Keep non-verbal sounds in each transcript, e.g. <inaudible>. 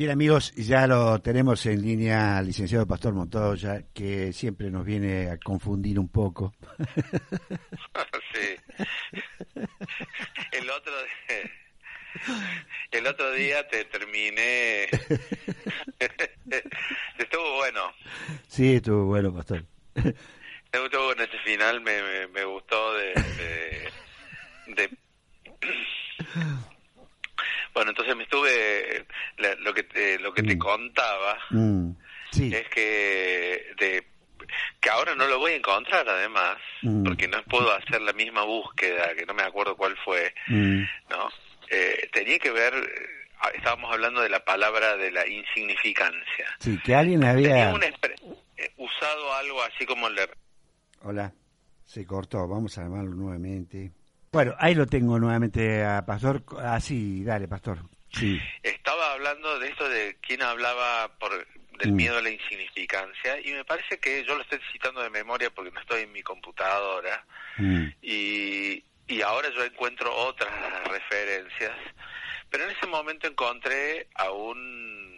Bien amigos, ya lo tenemos en línea al licenciado Pastor Montoya, que siempre nos viene a confundir un poco. <laughs> sí. El otro, el otro día te terminé. <laughs> estuvo bueno. Sí, estuvo bueno, Pastor. Estuvo bueno ese final, me, me, gustó de, de bueno, entonces me estuve, lo que te, lo que te mm. contaba mm. es que de que ahora no lo voy a encontrar además, mm. porque no puedo hacer la misma búsqueda, que no me acuerdo cuál fue, ¿no? Eh, tenía que ver, estábamos hablando de la palabra de la insignificancia. Sí, que alguien había... Eh, usado algo así como el Hola, se cortó, vamos a llamarlo nuevamente. Bueno, ahí lo tengo nuevamente a Pastor. Así, ah, dale, Pastor. Sí. Estaba hablando de esto de quién hablaba por del mm. miedo a la insignificancia y me parece que yo lo estoy citando de memoria porque no estoy en mi computadora mm. y, y ahora yo encuentro otras referencias, pero en ese momento encontré a un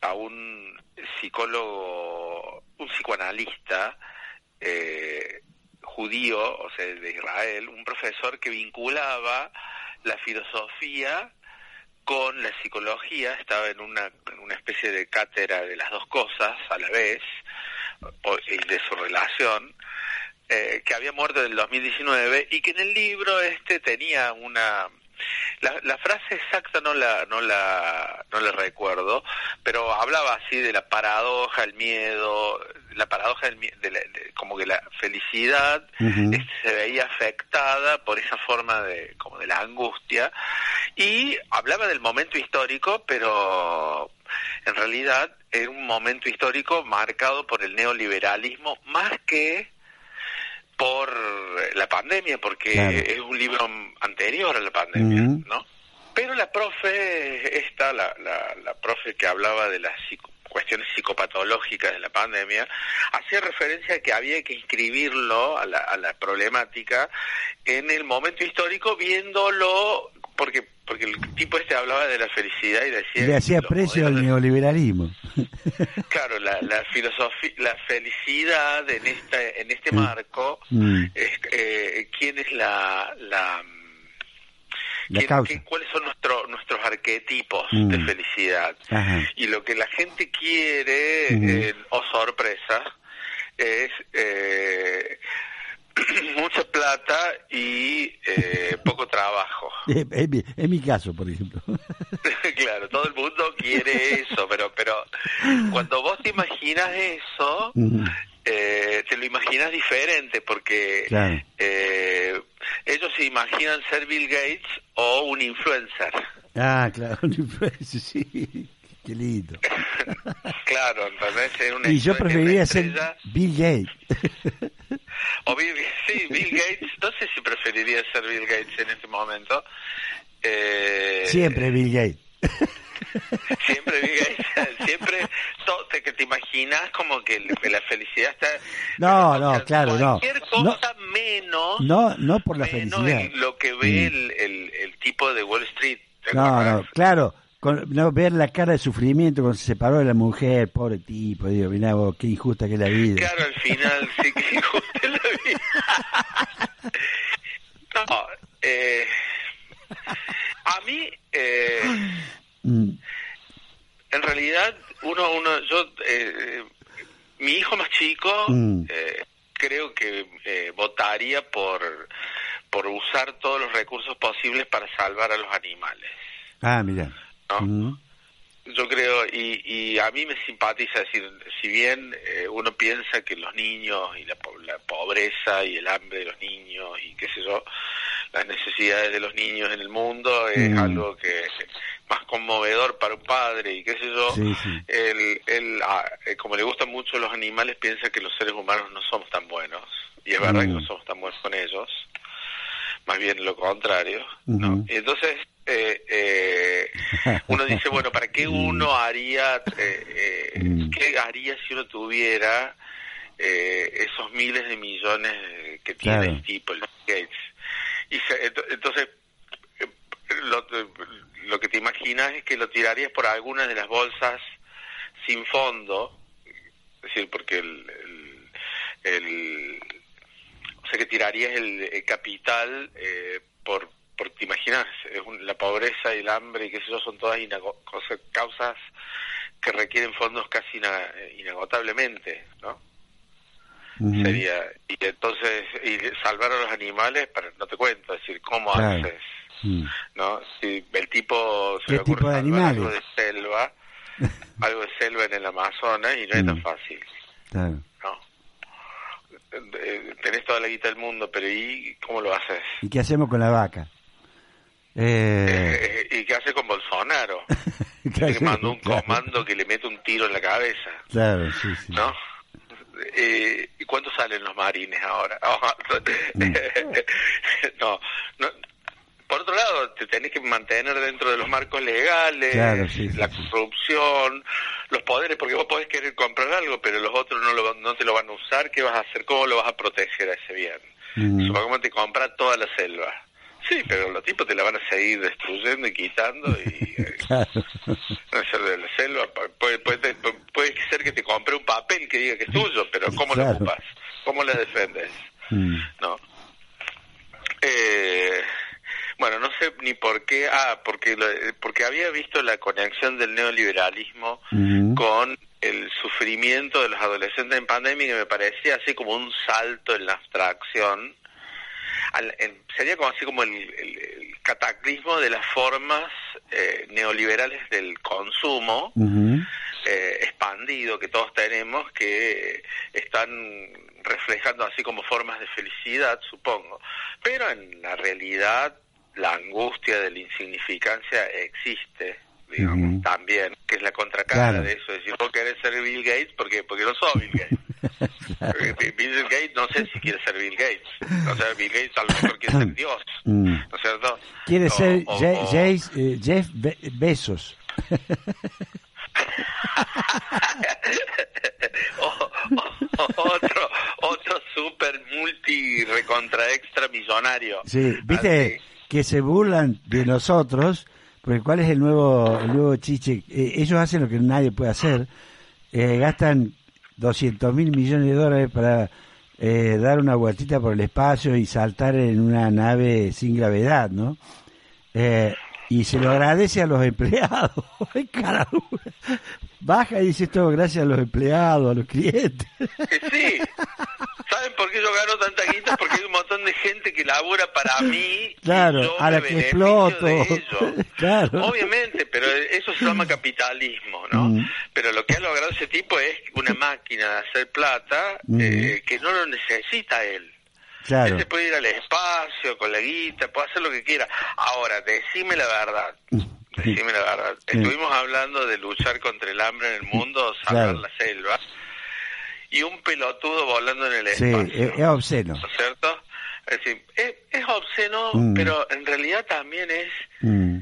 a un psicólogo, un psicoanalista eh, judío, o sea, de Israel, un profesor que vinculaba la filosofía con la psicología, estaba en una, una especie de cátedra de las dos cosas a la vez, y de su relación, eh, que había muerto en el 2019 y que en el libro este tenía una la, la, frase exacta no la, no la, no la recuerdo, pero hablaba así de la paradoja, el miedo, la paradoja del, de, como que la felicidad este, se veía afectada por esa forma de, como de la angustia, y hablaba del momento histórico, pero en realidad era un momento histórico marcado por el neoliberalismo más que por la pandemia, porque es un libro anterior a la pandemia, ¿no? Pero la profe, esta, la, la, la profe que hablaba de las cuestiones psicopatológicas de la pandemia, hacía referencia a que había que inscribirlo a la, a la problemática en el momento histórico, viéndolo, porque porque el tipo este hablaba de la felicidad y decía... Le hacía precio al neoliberalismo. <laughs> <laughs> Claro, la, la filosofía, la felicidad en, esta, en este mm. marco, mm. eh, ¿quién es la... la, ¿Cuáles son nuestros nuestros arquetipos mm. de felicidad? Y lo que la gente quiere, eh, o sorpresa, es... Eh, <clears throat> mucha plata y eh, <laughs> poco trabajo. <laughs> Es, mi caso, por ejemplo. <laughs> claro, todo el mundo quiere eso, pero pero cuando vos te imaginas eso, eh, te lo imaginas diferente porque eh, ellos se imaginan ser Bill Gates o un influencer. Ah, claro, un influencer, sí. Qué lindo. claro, entonces una Y yo preferiría ser Bill Gates. O Bill, sí, <laughs> Bill Gates. No sé si preferiría ser Bill Gates en este momento. Eh, Siempre Bill Gates. <laughs> Siempre Bill Gates. <laughs> Siempre te, que te imaginas como que la felicidad está... No, no, claro, no. Cualquier cosa menos... No, no por la felicidad. lo que ve el, el, el tipo de Wall Street. No, no, claro no, ver la cara de sufrimiento cuando se separó de la mujer, pobre tipo, digo, mirá vos, qué injusta que es la vida. Claro, al final, <laughs> sí, qué injusta es la vida. no, eh, a mí, eh, mm. en realidad, uno, uno, yo, eh, mi hijo más chico, mm. eh, creo que eh, votaría por, por usar todos los recursos posibles para salvar a los animales. Ah, mira. Yo creo, y, y a mí me simpatiza decir, si bien eh, uno piensa que los niños y la, pobreza y el hambre de los niños y qué sé yo, las necesidades de los niños en el mundo es algo que es más conmovedor para un padre y qué sé yo, Él, él, ah, como le gustan mucho los animales, piensa que los seres humanos no somos tan buenos, y es verdad que no somos tan buenos con ellos, más bien lo contrario, ¿no? Entonces, eh, eh, <laughs> uno dice, bueno, ¿para qué uno haría, eh, eh mm. qué haría si uno tuviera esos miles de millones que tiene el tipo, el Gates? Y entonces, lo, lo que te imaginas es que lo tirarías por algunas de las bolsas sin fondo, es decir, porque el, el, o sea que tirarías el, capital eh, por, por, te imaginas, la pobreza y el hambre y qué sé yo, son todas causas que requieren fondos casi inagotablemente, ¿no? Sería, y entonces, y salvar a los animales, para, no te cuento, es decir, ¿cómo haces? Mm. ¿No? Si el tipo se le ocurre algo de selva, <laughs> algo de selva en el Amazonas y no es tan mm. fácil. Claro. ¿No? Eh, tenés toda la guita del mundo, pero ¿y cómo lo haces? ¿Y qué hacemos con la vaca? Eh... ¿Y qué hace con Bolsonaro? <laughs> que mandó un comando que le mete un tiro en la cabeza. Claro, sí, sí. ¿No? Eh, ¿Y cuánto salen los marines ahora? <laughs> Mm. <laughs> no, no, por otro lado, te tenés que mantener dentro de los marcos legales, la corrupción, los poderes, porque vos podés querer comprar algo, pero los otros no, lo, no te lo van a usar. ¿Qué vas a hacer? ¿Cómo lo vas a proteger a ese bien? Mm. Supongamos que te compra toda la selva. Sí, pero los tipos te la van a seguir destruyendo y quitando y <laughs> eh, claro. de la selva puede, puede, puede, ser que te compre un papel que diga que es tuyo, pero ¿cómo lo ocupas? ¿Cómo lo defendes? Mm. ¿No? Eh, bueno, no sé ni por qué, ah, porque, porque había visto la conexión del neoliberalismo con el sufrimiento de los adolescentes en pandemia que me parecía así como un salto en la abstracción sería como así como el, cataclismo de las formas eh, neoliberales del consumo eh, expandido que todos tenemos que están reflejando así como formas de felicidad, supongo. Pero en la realidad la angustia de la insignificancia existe digamos, también, que es la contracara de eso. Es decir, vos querés ser Bill Gates porque, porque no sos Bill Gates. <laughs> Bill Gates no sé si quiere ser Bill Gates. O sea, Bill Gates a lo mejor quiere ser <coughs> Dios. Mm. ¿No es cierto? Quiere ser eh, Jeff Bezos. <laughs> otro otro super multi recontra extra millonario. Sí, viste que se burlan de nosotros, porque ¿cuál es el nuevo el nuevo chiche? Eh, ellos hacen lo que nadie puede hacer. Eh, gastan 200 mil millones de dólares para eh, dar una vueltita por el espacio y saltar en una nave sin gravedad, ¿no? Eh, y se lo agradece a los empleados. <laughs> Baja y dice todo gracias a los empleados, a los clientes. Sí. ¿Saben por qué yo gano tanta guita? Porque hay un montón de gente que labura para mí. Claro, a la que exploto. <laughs> claro. Obviamente, pero eso se llama capitalismo, ¿no? Mm. Pero lo que ha logrado ese tipo es una máquina de hacer plata mm. eh, que no lo necesita él. Claro. Él se puede ir al espacio con la guita, puede hacer lo que quiera. Ahora, decime la verdad. Decime la verdad. Estuvimos hablando de luchar contra el hambre en el mundo, salvar la selva y un pelotudo volando en el espacio. Sí, es, obsceno. ¿No es cierto? Es decir, es, obsceno, mm. pero en realidad también es... Mm.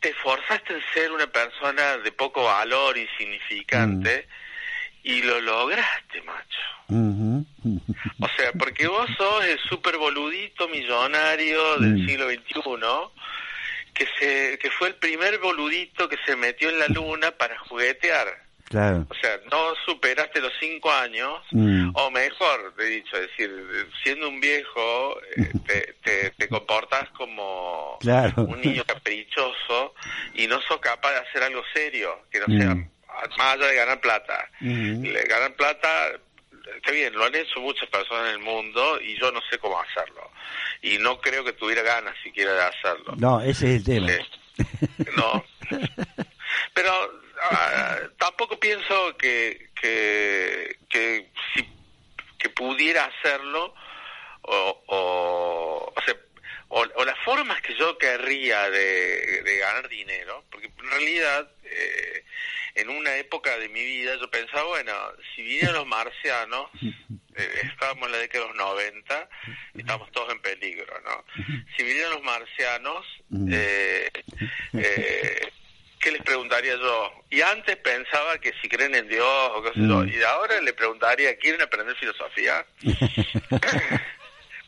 Te forzaste en ser una persona de poco valor, insignificante, mm. y lo lograste, macho. O sea, porque vos sos el super boludito millonario del siglo XXI, que, se, que fue el primer boludito que se metió en la luna para juguetear. O sea, no superaste los cinco años, mm. o mejor, he dicho, es decir, siendo un viejo, eh, <laughs> te, te, comportas como un niño caprichoso y no sos capaz de hacer algo serio, que no sea mm. más allá de ganar plata. Mm. Ganar plata, está bien, lo han hecho muchas personas en el mundo y yo no sé cómo hacerlo. Y no creo que tuviera ganas siquiera de hacerlo. No, ese es el tema. no. <laughs> Pero Ah, tampoco pienso que, que, que, si, que pudiera hacerlo o, o, o, sea, o, las formas que yo querría de, de ganar dinero, porque en realidad eh, en una época de mi vida yo pensaba, bueno, si vinieran los marcianos, <laughs> eh, estábamos en la década de los 90 y estamos todos en peligro, ¿no? <laughs> Si vinieran los marcianos, eh, eh, ¿qué les preguntaría yo? Y antes pensaba que si creen en Dios o qué sé yo, mm. y ahora le preguntaría, ¿quieren aprender filosofía? <laughs>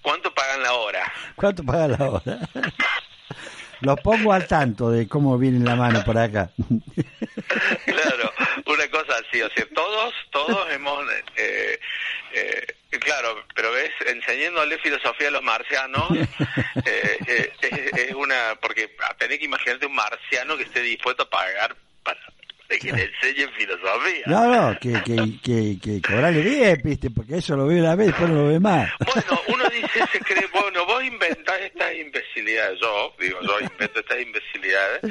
¿Cuánto pagan la hora? ¿Cuánto pagan la hora? Lo pongo al tanto de cómo viene la mano por acá. claro, una cosa así, o sea, todos, todos hemos, eh, eh, claro, pero ves, enseñándole filosofía a los marcianos, <laughs> eh, eh, es, es, una, porque tenés que imaginarte un marciano que esté dispuesto a pagar para que le enseñen filosofía. No, no, que, que, que, que cobrarle bien, viste, porque eso lo ve una vez, después no lo ve más. Bueno, <laughs> uno dice, se cree, bueno, vos inventás estas imbecilidades, yo, digo, yo invento estas imbecilidades,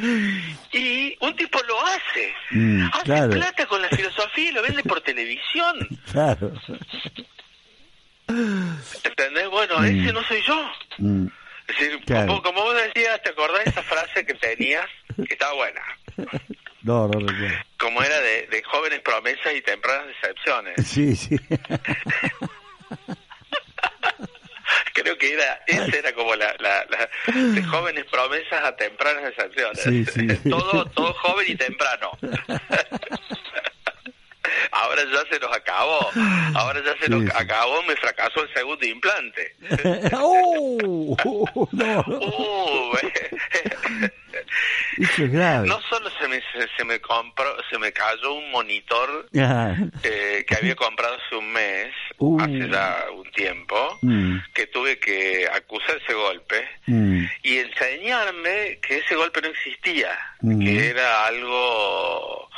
y un tipo lo hace. Mm, hace claro. plata con la filosofía y lo vende por <laughs> televisión. Claro. ¿Entendés? Bueno, Mm. ese no soy yo. Mm, Es decir, Claro. como, como vos decías, ¿te acordás de esa frase que tenías? Que estaba buena. <laughs> No, no recuerdo. Como era de, de jóvenes promesas y tempranas decepciones. <laughs> Sí, sí. <laughs> Creo que era, esa era como la, la, la- de jóvenes promesas a tempranas decepciones. Sí, sí. todo, todo joven y temprano. Ahora ya se nos acabó. Ahora ya se Sí, nos sí. acabó, me fracasó el segundo implante. <laughs> ¡Oh! No, no. <laughs> Uh, Eso es grave. no solo se me, se, se me compró, se me cayó un monitor eh, que había comprado hace un mes, Uh. hace ya un tiempo, mm, que tuve que acusar ese golpe mm, y enseñarme que ese golpe no existía, Ujú. que era algo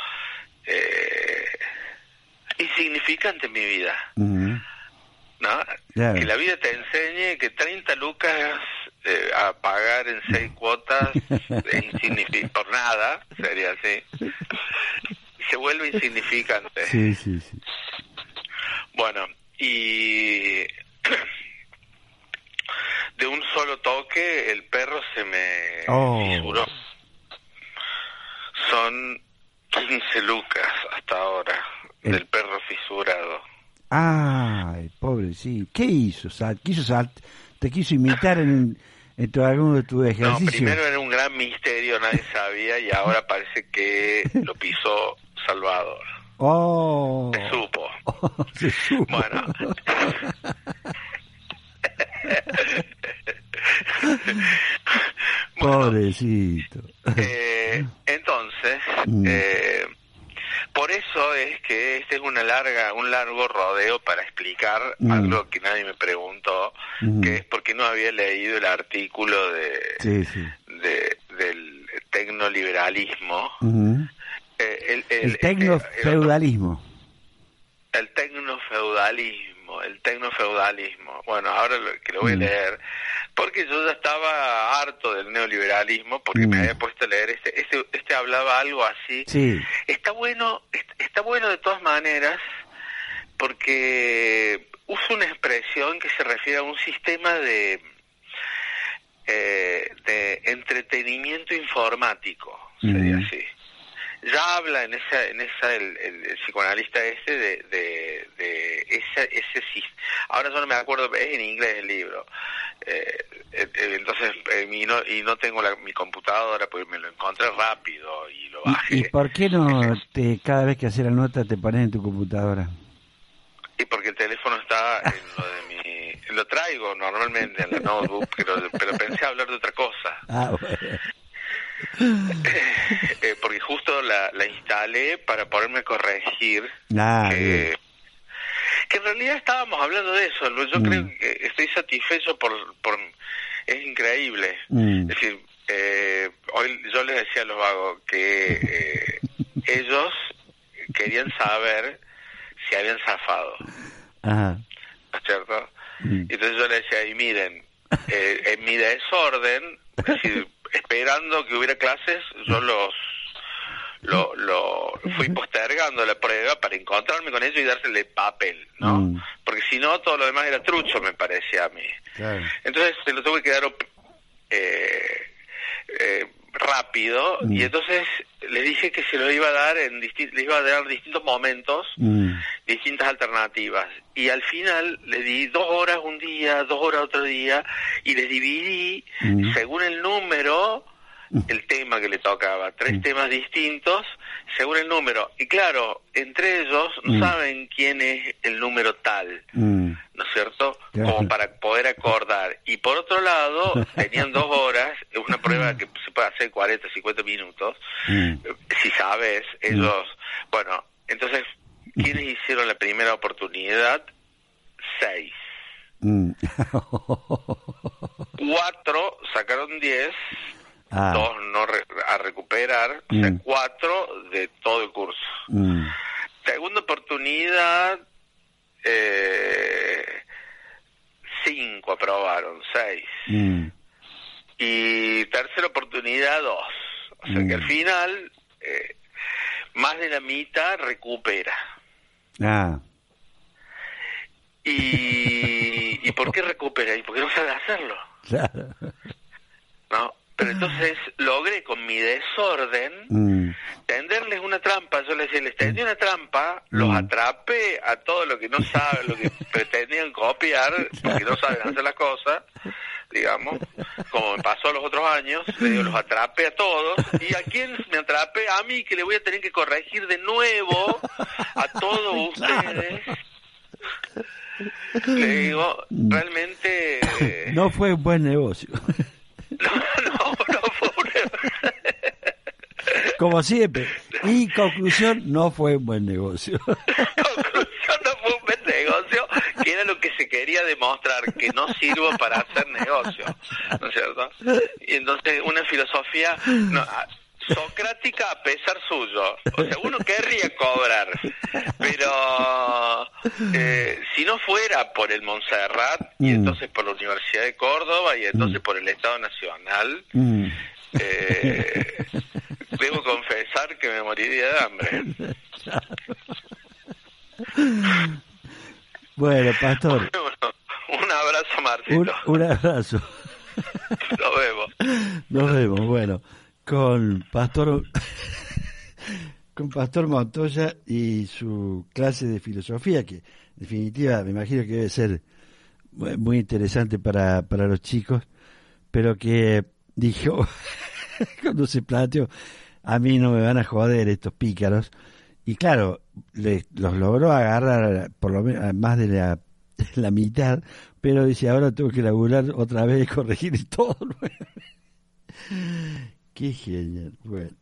eh, insignificante en mi vida. ¿no? Que la vida te enseñe que 30 lucas eh, a pagar en seis cuotas <laughs> es insignifi- por nada, sería así, se vuelve insignificante. Sí, sí, sí. Bueno, y <clears throat> de un solo toque el perro se me Oh. fisuró. Son 15 lucas hasta ahora El- del perro fisurado. Ay, pobre, sí. ¿Qué hizo? Sal- quiso sal- ¿Te quiso imitar en, en tu- alguno de tus No, ejercicios? primero era un gran misterio, nadie sabía, y ahora parece que <laughs> lo pisó Salvador. Oh. Se supo. <laughs> Se supo. Bueno. <laughs> <laughs> Bueno, Pobrecito. Eh, entonces, Mm. eh, por eso es que este es una larga, un largo rodeo para explicar Mm. algo que nadie me preguntó, Mm. que es porque no había leído el artículo de, Sí, sí. de- del tecnoliberalismo. Ujú. Eh, el, el- El tecnofeudalismo. el tecnofeudalismo, el tecnofeudalismo. Bueno, ahora lo, que lo voy a Mm. leer, porque yo ya estaba harto del neoliberalismo, porque Mm. me había puesto a leer este, este, este hablaba algo así. Sí. Está bueno, est- está bueno de todas maneras, porque usa una expresión que se refiere a un sistema de eh, de entretenimiento informático, sería Mm. así ya habla en esa en esa el, el- el psicoanalista este de de, de ese ese ahora yo no me acuerdo es en inglés el libro Eh, eh, eh, entonces eh, y no y no tengo la, mi computadora pues me lo encontré rápido y lo bajé ¿Y, y por qué no <laughs> te, cada vez que haces la nota te pones en tu computadora? Y porque el teléfono está en lo de mi <laughs> lo traigo normalmente en la notebook pero pero pensé hablar de otra cosa <laughs> Ah, bueno. Eh, porque justo la, la instalé para poderme corregir Ah, que, realidad estábamos hablando de eso. Yo Mm. creo que estoy satisfecho por, por es increíble. Mm. Es decir, eh, hoy yo les decía a los vagos que eh, <laughs> ellos querían saber si habían zafado, Ajá. ¿no es cierto? Mm. Y entonces yo les decía, y miren, eh, en mi desorden, es decir, esperando que hubiera clases, yo <laughs> los lo, lo fui postergando la prueba para encontrarme con ellos y dársele papel, ¿no? Mm. Porque si no, todo lo demás era trucho, me parecía a mí. Claro. Entonces se lo tuve que dar eh, eh, rápido Mm. y entonces les dije que se lo iba a dar en les iba a dar distintos momentos Mm. distintas alternativas. Y al final le di dos horas un día, dos horas otro día, y les dividí, según el número, <laughs> el tema que le tocaba. Tres temas distintos, según el número. Y claro, entre ellos no Mm. saben quién es el número tal, Mm, ¿no es cierto? Claro. Como para poder acordar. Y por otro lado, <laughs> tenían dos horas, una prueba que se puede hacer 40, 50 minutos. mm. Si sabes, ellos, bueno, entonces, ¿quiénes hicieron la primera oportunidad? Seis. <laughs> Cuatro sacaron diez, Ah, dos no re- a recuperar, o sea, Mm. cuatro de todo el curso. mm, Segunda oportunidad, eh, cinco aprobaron, seis. mm, Y tercera oportunidad, dos. O sea que al final, eh, más de la mitad recupera. ah, ¿Y, ¿y por qué recupera? ¿Y por qué no sabe hacerlo? <laughs> claro. ¿No? Pero entonces logré con mi desorden Mm, tenderles una trampa. Yo les decía, les tendí una trampa, los Mm. atrapé a todos los que no saben, lo que <laughs> pretendían copiar, porque no saben hacer las cosas, digamos, como me pasó los otros años, le digo, los atrapé a todos. ¿Y a quién me atrapé? A mí, que le voy a tener que corregir de nuevo a todos <laughs> ustedes. Le digo, realmente... no fue un buen negocio. <laughs> no, Como siempre. Y conclusión, no fue un buen negocio. conclusión no fue un buen negocio, que era lo que se quería demostrar, que no sirvo para hacer negocio, ¿no es cierto? Y entonces una filosofía no, socrática a pesar suyo, o sea, uno querría cobrar, pero eh, si no fuera por el Montserrat, y Mm. entonces por la Universidad de Córdoba, y entonces por el Estado Nacional, Mm. eh, debo confesar que me moriría de hambre. Bueno, pastor, <laughs> un abrazo, Marcito. un, un abrazo. Nos vemos. Nos vemos. Bueno, con Pastor con Pastor Montoya y su clase de filosofía, que en definitiva me imagino que debe ser mu- muy interesante para, para los chicos, pero que dijo, <laughs> cuando se planteó, a mí no me van a joder estos pícaros, y claro, le- los logró agarrar por lo menos más de la, <laughs> la mitad, pero dice, ahora tengo que laburar otra vez y corregir <laughs> todo. Nuevo". Qué genial. Bueno.